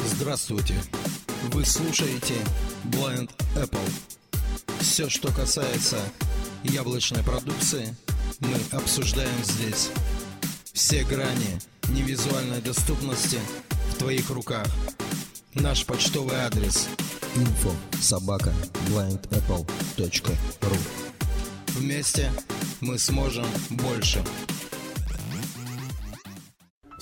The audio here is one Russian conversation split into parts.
Здравствуйте! Вы слушаете Blind Apple. Все, что касается яблочной продукции, мы обсуждаем здесь. Все грани невизуальной доступности в твоих руках. Наш почтовый адрес info собака blindapple.ru Вместе мы сможем больше.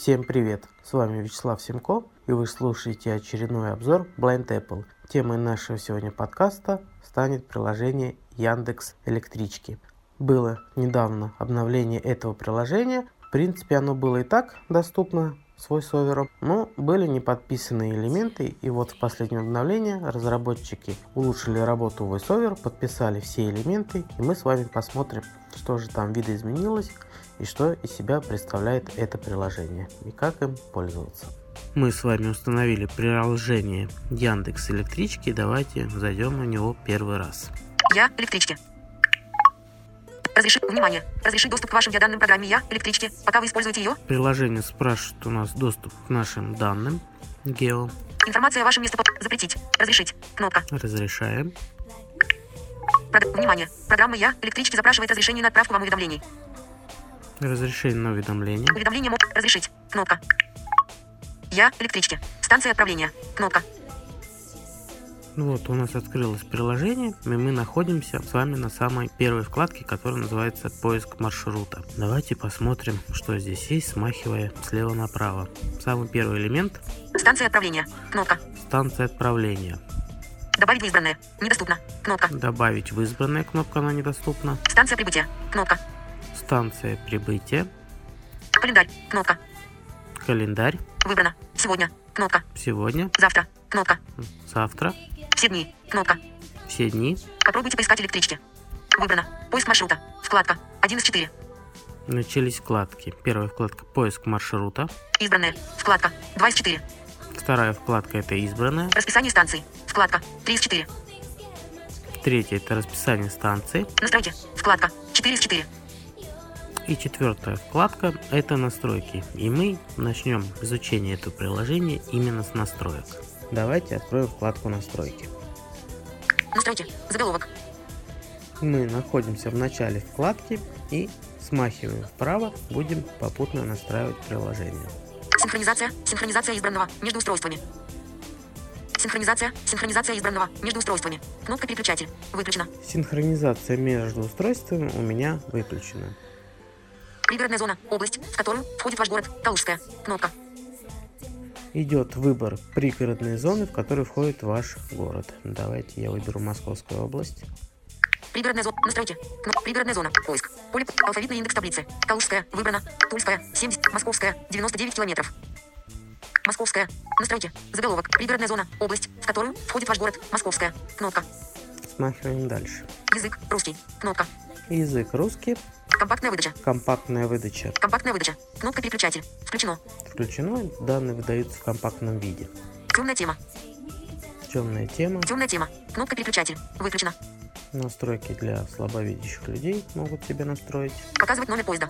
Всем привет! С вами Вячеслав Семко, и вы слушаете очередной обзор Blind Apple. Темой нашего сегодня подкаста станет приложение Яндекс Электрички. Было недавно обновление этого приложения. В принципе, оно было и так доступно свой свойсовером, но были не подписаны элементы, и вот в последнем обновлении разработчики улучшили работу VoiceOver, подписали все элементы, и мы с вами посмотрим, что же там видоизменилось и что из себя представляет это приложение и как им пользоваться. Мы с вами установили приложение Яндекс Электрички, давайте зайдем на него первый раз. Я электрички. Разреши, внимание, разреши доступ к вашим данным программе Я электрички, пока вы используете ее. Приложение спрашивает у нас доступ к нашим данным. Гео. Информация о вашем месте запретить, разрешить, кнопка. Разрешаем. Прод... Внимание, программа Я электрички запрашивает разрешение на отправку вам уведомлений. Разрешение на уведомление. Уведомление мог разрешить, кнопка. Я электрички. Станция отправления. Кнопка. Ну вот, у нас открылось приложение, и мы находимся с вами на самой первой вкладке, которая называется «Поиск маршрута». Давайте посмотрим, что здесь есть, смахивая слева направо. Самый первый элемент. Станция отправления. Кнопка. Станция отправления. Добавить в избранное. Недоступно. Кнопка. Добавить в избранное. Кнопка, она недоступна. Станция прибытия. Кнопка. Станция прибытия. Календарь. Кнопка. Календарь. Выбрано. Сегодня. Кнопка. Сегодня. Завтра. Кнопка. Завтра. Все дни. Кнопка. Все дни. Попробуйте поискать электрички. Выбрано. Поиск маршрута. Вкладка. 1 из 4. Начались вкладки. Первая вкладка «Поиск маршрута». Избранная. Вкладка. 2 из 4. Вторая вкладка это избранная. Расписание станций. Вкладка. 3 из 4. Третья это расписание станции. Настройки. Вкладка. 4 из 4. И четвертая вкладка это настройки. И мы начнем изучение этого приложения именно с настроек. Давайте откроем вкладку настройки. Настройки. Заголовок. Мы находимся в начале вкладки и смахиваем вправо, будем попутно настраивать приложение. Синхронизация. Синхронизация избранного между устройствами. Синхронизация. Синхронизация избранного между устройствами. Кнопка переключатель. Выключена. Синхронизация между устройствами у меня выключена. Пригородная зона. Область, в которую входит ваш город. Калужская. Кнопка. Идет выбор пригородной зоны, в которую входит ваш город. Давайте я выберу Московскую область. Пригородная зона. Настройки. Кнопка. Пригородная зона. Поиск. Поле. Алфавитный индекс таблицы. Калужская. Выбрано. Тульская. 70. Московская. 99 километров. Московская. Настройки. Заголовок. Пригородная зона. Область, в которую входит ваш город. Московская. Кнопка. Смахиваем дальше. Язык. Русский. Кнопка. Язык русский. Компактная выдача. Компактная выдача. Компактная выдача. Кнопка переключатель. Включено. Включено. Данные выдаются в компактном виде. Темная тема. Темная тема. Темная тема. Кнопка переключатель. Выключена. Настройки для слабовидящих людей могут себе настроить. Показывать номер поезда.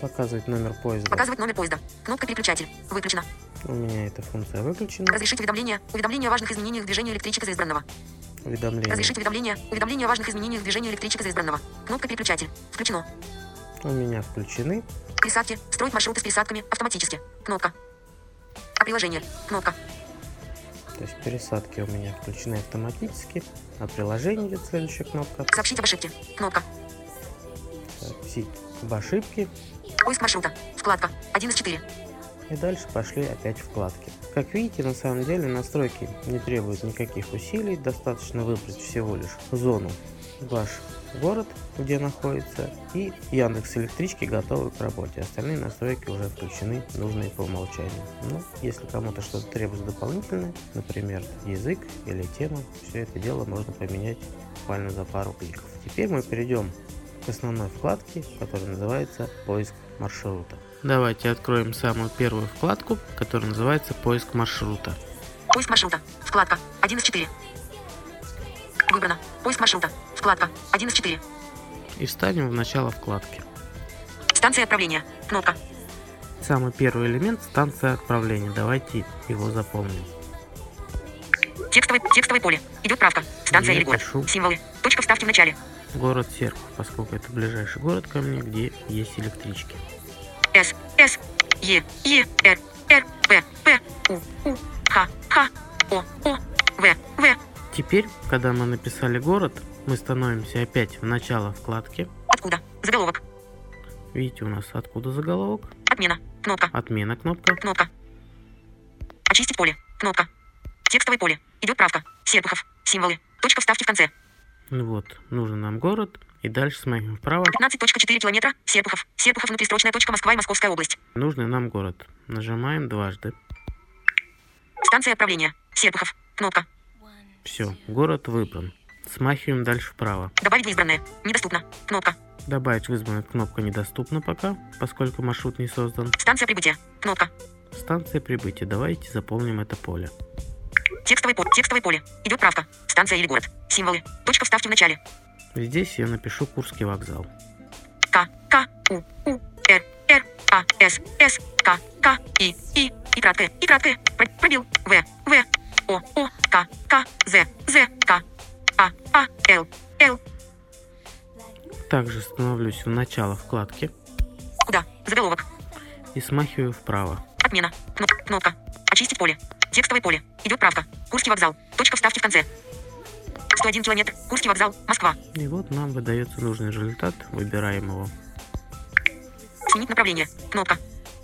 Показывать номер поезда. Показывать номер поезда. Кнопка переключатель. Выключена. У меня эта функция выключена. Разрешить уведомления. Уведомления о важных изменениях движения электричек за избранного. Уведомления. Разрешить уведомления. Уведомления о важных изменениях движения электричек за избранного. Кнопка переключатель. Включено. У меня включены. Пересадки. Строить маршруты с пересадками автоматически. Кнопка. А приложение. Кнопка. То есть пересадки у меня включены автоматически. А приложение идет следующая кнопка. Сообщить об ошибке. Кнопка. Сообщить об ошибке. Поиск маршрута. Вкладка. 1 из 4. И дальше пошли опять вкладки. Как видите, на самом деле настройки не требуют никаких усилий, достаточно выбрать всего лишь зону ваш город, где находится, и Яндекс Электрички готовы к работе. Остальные настройки уже включены, нужные по умолчанию. Но если кому-то что-то требуется дополнительное, например, язык или тема, все это дело можно поменять буквально за пару кликов. Теперь мы перейдем к основной вкладке, которая называется «Поиск маршрута». Давайте откроем самую первую вкладку, которая называется «Поиск маршрута». Поиск маршрута. Вкладка. 1 из 4. Выбрано. Поиск маршрута. Вкладка. 1 из 4. И встанем в начало вкладки. Станция отправления. Кнопка. Самый первый элемент – станция отправления. Давайте его запомним. Текстовое, текстовое поле. Идет правка. Станция Я или город. пишу. Символы. Точка вставки в начале. Город Серпухов, поскольку это ближайший город ко мне, где есть электрички. С, С, Е, Е, Р, Р, П, П, У, У, Х, Х, О, О, В, В. Теперь, когда мы написали город, мы становимся опять в начало вкладки. Откуда? Заголовок. Видите, у нас откуда заголовок? Отмена. Кнопка. Отмена кнопка. Кнопка. Очистить поле. Кнопка. Текстовое поле. Идет правка. Серпухов. Символы. Точка вставки в конце. Ну вот, нужен нам город. И дальше смотрим вправо. 15.4 километра. Серпухов. Серпухов внутристрочная точка Москва и Московская область. Нужный нам город. Нажимаем дважды. Станция отправления. Серпухов. Кнопка. Все, город выбран. Смахиваем дальше вправо. Добавить в избранное. Недоступно. Кнопка. Добавить в избранную кнопка недоступна пока, поскольку маршрут не создан. Станция прибытия. Кнопка. Станция прибытия. Давайте заполним это поле. Текстовое поле. Текстовое поле. Идет правка. Станция или город. Символы. Точка вставки в начале. Здесь я напишу Курский вокзал. К, К, У, У, Р, Р, А, С, С, К, К, И, И, и краткое, и краткое, Пр- пробел, В, В, О, О, К, К, З, З, К, А, А, Л, Л, Также становлюсь в начало вкладки. Куда, заголовок, и смахиваю вправо. отмена, кнопка, кнопка, очистить поле, текстовое поле, идет правка, Курский вокзал, точка вставки в конце, 101 километр, Курский вокзал, Москва, И вот нам выдается нужный результат, выбираем его. сменить направление, кнопка,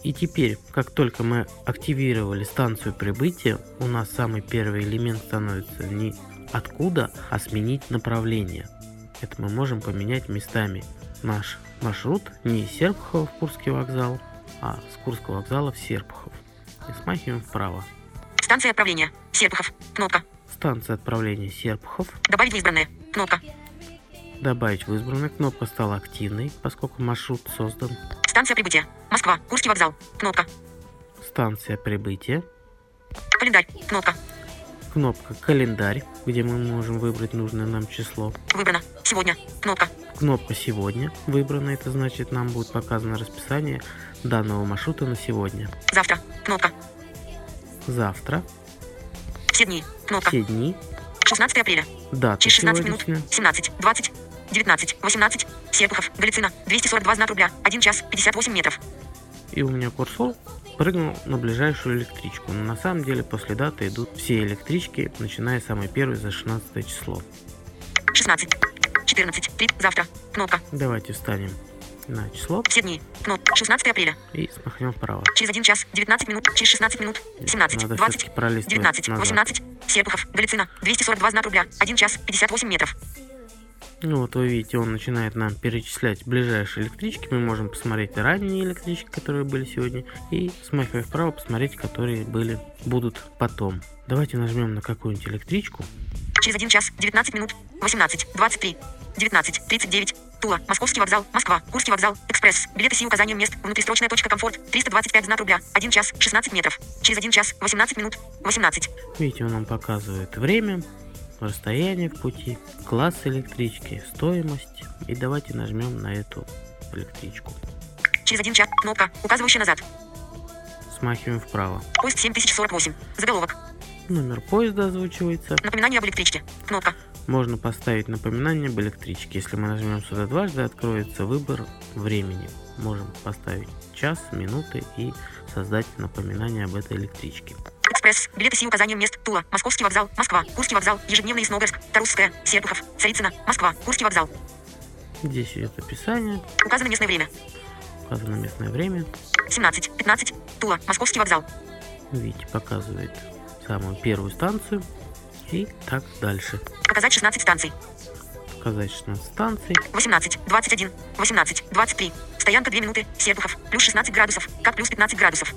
И теперь, как только мы активировали станцию прибытия, у нас самый первый элемент становится не откуда, а сменить направление. Это мы можем поменять местами. Наш маршрут не из Серпухова в Курский вокзал, а с Курского вокзала в Серпухов. И смахиваем вправо. станция отправления, Серпухов, кнопка, Станция отправления Серпухов. добавить в избранное, кнопка, Добавить в избранную кнопка стала активной, поскольку маршрут создан. станция прибытия, Москва, Курский вокзал, кнопка, Станция прибытия. календарь, кнопка, Кнопка «Календарь», где мы можем выбрать нужное нам число. выбрано, сегодня, кнопка, Кнопка «Сегодня» выбрана, это значит нам будет показано расписание данного маршрута на сегодня. завтра, кнопка, Завтра, все дни, кнопка, все дни, 16 апреля, дата через 16 минут, сегодняшняя. 17, 20, 19, 18, Серпухов, Галицина, 242 знак рубля, 1 час, 58 метров, И у меня курсор прыгнул на ближайшую электричку. Но на самом деле после даты идут все электрички, начиная с самой первой за 16 число. 16, 14, 3, завтра, кнопка, Давайте встанем на число все дни, кнопка, 16 апреля, и смахнем вправо. через 1 час, 19 минут, через 16 минут, 17, Надо 20, все-таки пролистывать 19, назад. 18, Серпухов, Галицина, 242 знак рубля, 1 час, 58 метров, Ну вот вы видите, он начинает нам перечислять ближайшие электрички. Мы можем посмотреть ранние электрички, которые были сегодня, и смахивая вправо, посмотреть, которые были, будут потом. Давайте нажмем на какую-нибудь электричку. через 1 час, 19 минут, 18, 23, 19, 39, Тула, Московский вокзал, Москва, Курский вокзал, Экспресс, билеты с указанием мест, внутристрочная точка комфорт, 325 знак рубля, 1 час, 16 метров, через 1 час, 18 минут, 18, Видите, он нам показывает время, расстояние в пути, класс электрички, стоимость. И давайте нажмем на эту электричку. через 1 час, кнопка, указывающая назад, Смахиваем вправо. поезд 7048, заголовок, Номер поезда озвучивается. напоминание об электричке, кнопка, Можно поставить напоминание об электричке. Если мы нажмем сюда дважды, откроется выбор времени. Можем поставить час, минуты и создать напоминание об этой электричке. Экспресс, билеты с указанием мест, Тула, Московский вокзал, Москва, Курский вокзал, ежедневный Сногорск, Тарусская, Серпухов, Царицына, Москва, Курский вокзал, Здесь идет описание, указано местное время, указано местное время. 17, 15, Тула, Московский вокзал, Видите, показывает самую первую станцию. И так дальше. показать 16 станций, Показать 16 станций. 18, 21, 18, 23. Стоянка 2 минуты. Серпухов. Плюс 16 градусов. Как плюс 15 градусов.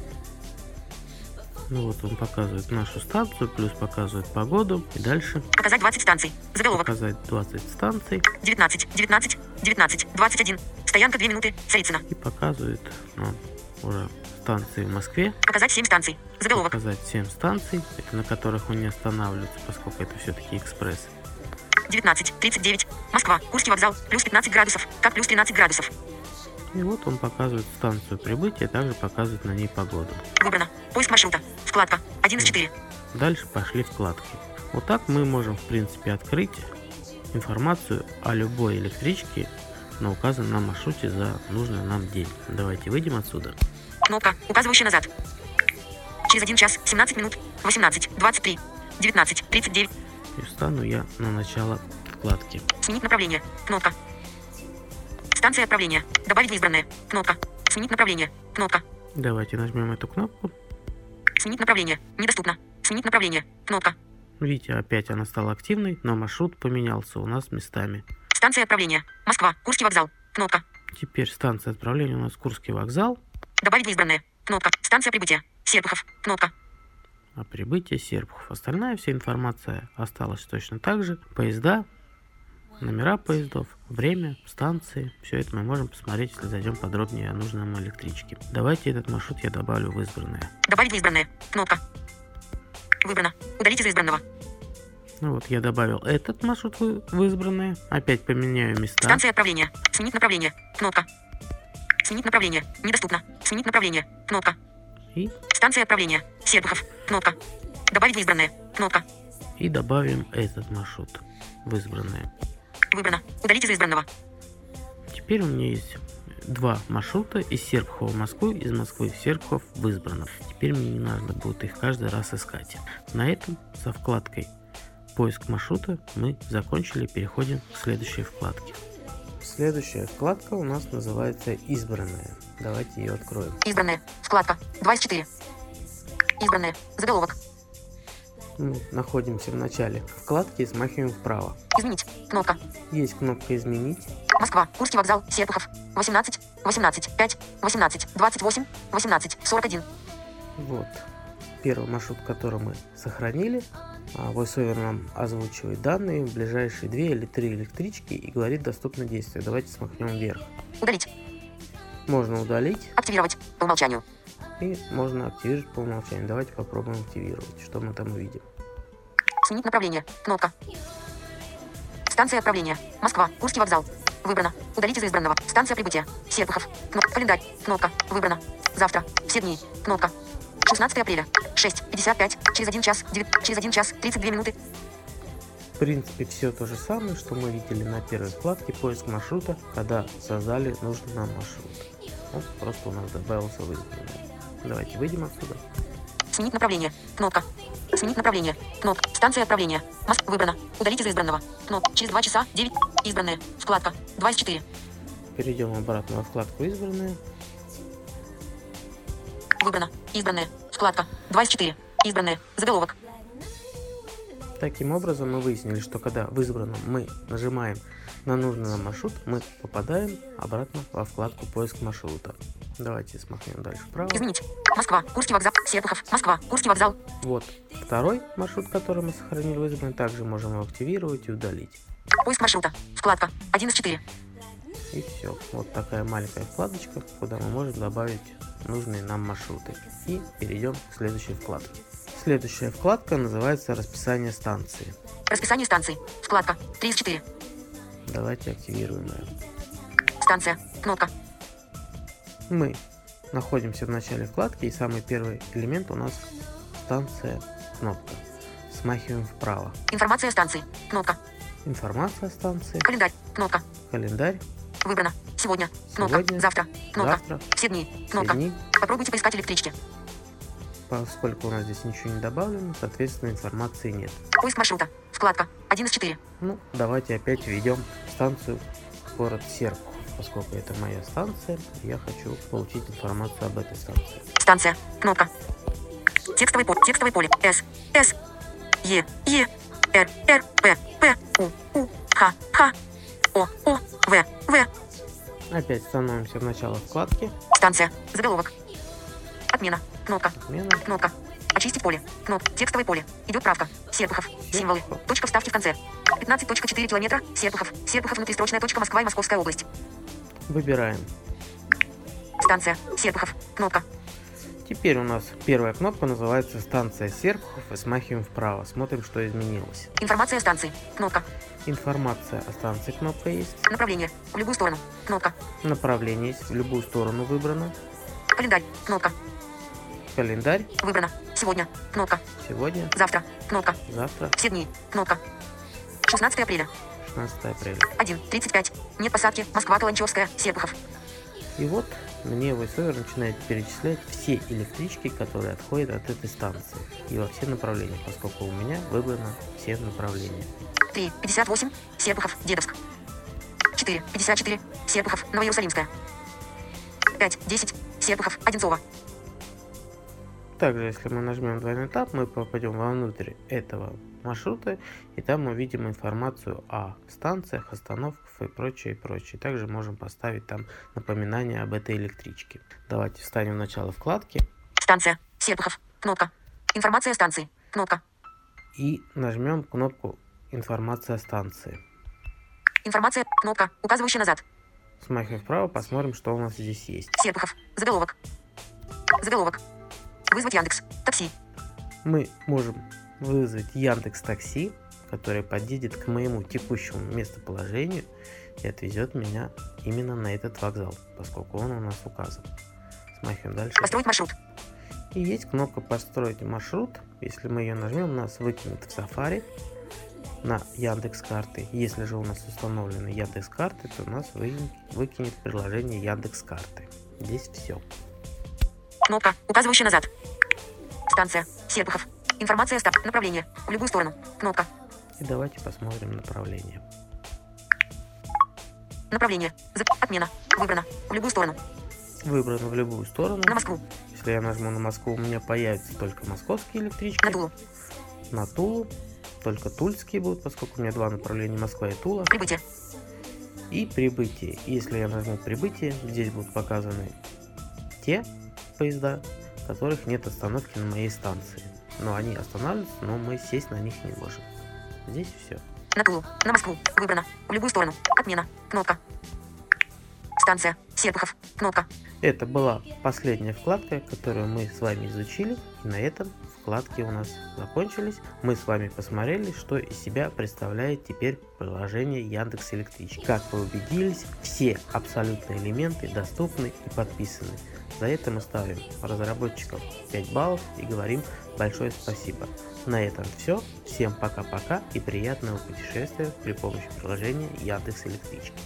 Ну вот он показывает нашу станцию, плюс показывает погоду. И дальше Показать 20 станций. Заголовок. показать 20 станций. 19, 19, 19, 21. Стоянка 2 минуты. Царицына. И показывает нам уже станции в Москве. Показать 7 станций. Заголовок. Показать 7 станций, это на которых он не останавливается, поскольку это все-таки экспресс. 19, 39. Москва. Курский вокзал. Плюс 15 градусов. Как плюс 13 градусов. И вот он показывает станцию прибытия, также показывает на ней погоду. Выбрано. Поиск маршрута. Вкладка. 1 из 4. Дальше пошли вкладки. Вот так мы можем в принципе открыть информацию о любой электричке на указанном маршруте за нужный нам день. Давайте выйдем отсюда. Кнопка, указывающая назад. Через 1 час, 17 минут, 18, 23, 19, 39. И встану я на начало вкладки. Сменить направление. Кнопка. Станция отправления. Добавить в избранное. Кнопка. Сменить направление. Кнопка. Давайте нажмем эту кнопку. Сменить направление. Недоступно. Сменить направление. Кнопка. Видите, опять она стала активной, но маршрут поменялся у нас местами. Станция отправления. Москва. Курский вокзал. Кнопка. Теперь станция отправления у нас Курский вокзал, Добавить в избранное. Кнопка. Станция прибытия. Серпухов. Кнопка. а прибытие Серпухов. Остальная вся информация осталась точно так же. Поезда, номера поездов, время, станции. Все это мы можем посмотреть, если зайдем подробнее о нужной нам электричке. Давайте этот маршрут я добавлю в избранное. Добавить в избранное. Кнопка. Выбрано. Удалить из избранного. Ну вот, я добавил этот маршрут в избранное. Опять поменяю места. Станция отправления. Сменить направление. Кнопка. Сменить направление. Недоступно. Сменить направление. Кнопка. И, Станция отправления. Серпухов. Кнопка. Добавить в избранное. Кнопка. и добавим этот маршрут в избранное. Выбрано. Удалить из избранного. Теперь у меня есть два маршрута из Серпухова в Москву, из Москвы в Серпухов в избранном. Теперь мне не нужно будет их каждый раз искать. На этом со вкладкой поиск маршрута мы закончили. Переходим к следующей вкладке. Следующая вкладка у нас называется избранная. Давайте ее откроем. Избранное. Вкладка. 2 из 4. Избранное. Заголовок. Мы находимся в начале вкладки и смахиваем вправо. Изменить. Кнопка. Есть кнопка «Изменить». Москва. Курский вокзал. Серпухов. 18. 18. 5. 18. 28. 18. 41. Вот. Первый маршрут, который мы сохранили. А, VoiceOver нам озвучивает данные в ближайшие две или три электрички и говорит доступно действие. Давайте смахнем вверх. Удалить. Можно удалить Активировать. По умолчанию. и можно активировать по умолчанию. Давайте попробуем активировать, что мы там увидим. Сменить направление. Кнопка. Станция отправления. Москва. Курский вокзал. Выбрано. Удалить из избранного. Станция прибытия. Серпухов. Кнопка. Календарь. Кнопка. Выбрано. Завтра. Все дни. Кнопка. 16 апреля. 6.55. Через 1 час. 9. Через 1 час. 32 минуты. В принципе, все то же самое, что мы видели на первой вкладке поиск маршрута, когда создали нужный нам маршрут. Он просто у нас добавился в избранное. Давайте выйдем отсюда. Сменить направление. Кнопка. Сменить направление. Кнопка. Станция отправления. Москва. Выбрано. Удалить из избранного. Кнопка. Через 2 часа. 9. Избранное. Вкладка. 2 из 4. Перейдем обратно во вкладку избранное. Выбрано. Избранное. Вкладка. 2 из 4. Избранное. Заголовок. Таким образом, мы выяснили, что когда в избранном мы нажимаем на нужный нам маршрут, мы попадаем обратно во вкладку поиск маршрута. Давайте смахнем дальше вправо. Изменить. Москва. Курский вокзал. Серпухов. Москва. Курский вокзал. Вот второй маршрут, который мы сохранили в избранном, также можем его активировать и удалить. Поиск маршрута. Вкладка. 1 из 4. И все. Вот такая маленькая вкладочка, куда мы можем добавить нужные нам маршруты. И перейдем к следующей вкладке. Следующая вкладка называется расписание станции. Расписание станций. Вкладка. 3 из 4. Давайте активируем ее. Станция. Кнопка. Мы находимся в начале вкладки, и самый первый элемент у нас станция кнопка. Смахиваем вправо. Информация о станции. Кнопка. Информация о станции, Календарь. Кнопка. календарь, Выбрано. Сегодня. Кнопка. Сегодня. Завтра. Кнопка. завтра, Все дни. все Кнопка. дни. Попробуйте поискать электрички. Поскольку у нас здесь ничего не добавлено, соответственно информации нет. Поиск маршрута. Вкладка. 1 из 4. Ну, давайте опять введем станцию город Серпухов. Поскольку это моя станция, я хочу получить информацию об этой станции. Станция. Кнопка. Текстовый поле. Текстовое поле. С. С. Е. Е. Р. Р. П. П. У. У. Х. Х. В. В. Опять становимся в начало вкладки. Станция. Заголовок. Отмена. Кнопка. Отмена. Кнопка. Очистить поле. Кнопка. Текстовое поле. Идет правка. Серпухов. Символы. Точка вставки в конце. 15.4 километра. Серпухов. Серпухов внутристрочная точка Москва и Московская область. Выбираем. Станция. Серпухов. Кнопка. Теперь у нас первая кнопка называется станция Серпухов и смахиваем вправо. Смотрим, что изменилось. Информация о станции. Кнопка. Информация о станции кнопка есть. Направление. В любую сторону. Кнопка. Направление есть в любую сторону выбрано. Календарь. Кнопка. Календарь. Выбрано. Сегодня. Кнопка. Сегодня, Завтра. Кнопка. завтра, Все дни. Кнопка. 16 апреля. 16 апреля. 1.35. Нет посадки. Москва, Каланчевская, Серпухов. И вот мне VoiceOver начинает перечислять все электрички, которые отходят от этой станции. И во все направления, поскольку у меня выбрано все направления. 3.58. Серпухов, Дедовск. 4.54. Серпухов, Новоиерусалимская. 5.10. Серпухов, Одинцово. Также, если мы нажмем двойной тап, мы попадем вовнутрь этого маршрута, и там мы видим информацию о станциях, остановках и прочее, и прочее. Также можем поставить там напоминание об этой электричке. Давайте встанем в начало вкладки Станция. Серпухов. Кнопка. Информация о станции. Кнопка. и нажмем кнопку «Информация о станции». Информация. Кнопка, указывающая назад. Смахивая вправо, посмотрим, что у нас здесь есть. Серпухов. Заголовок. Заголовок. Вызвать Яндекс. Такси. Мы можем вызвать Яндекс Такси, который подъедет к моему текущему местоположению и отвезет меня именно на этот вокзал, поскольку он у нас указан. Смахиваем дальше. Построить маршрут. И есть кнопка «Построить маршрут». Если мы ее нажмем, нас выкинет в Safari на Яндекс карты. Если же у нас установлены Яндекс карты, то нас вы- выкинет приложение Яндекс карты. Здесь все. Кнопка, указывающая назад. Станция. Серпухов. Информация ста- Направление. В любую сторону. Кнопка. И давайте посмотрим направление. Направление. Отмена. Выбрано. В любую сторону. Выбрано в любую сторону. На Москву. Если я нажму на Москву, у меня появятся только московские электрички. На Тулу. На Тулу. Только тульские будут, поскольку у меня два направления Москва и Тула. Прибытие. И прибытие. Если я нажму прибытие, здесь будут показаны те поезда, у которых нет остановки на моей станции. Но они останавливаются, но мы сесть на них не можем. Здесь все. На Тулу. На Москву. Выбрано. В любую сторону. Отмена. Кнопка. Станция. Серпухов. Кнопка. Это была последняя вкладка, которую мы с вами изучили. И на этом вкладки у нас закончились. Мы с вами посмотрели, что из себя представляет теперь приложение Яндекс Электричка. Как вы убедились, все абсолютно элементы доступны и подписаны. За это мы ставим разработчикам 5 баллов и говорим большое спасибо. На этом все. Всем пока-пока и приятного путешествия при помощи приложения Яндекс Электричка.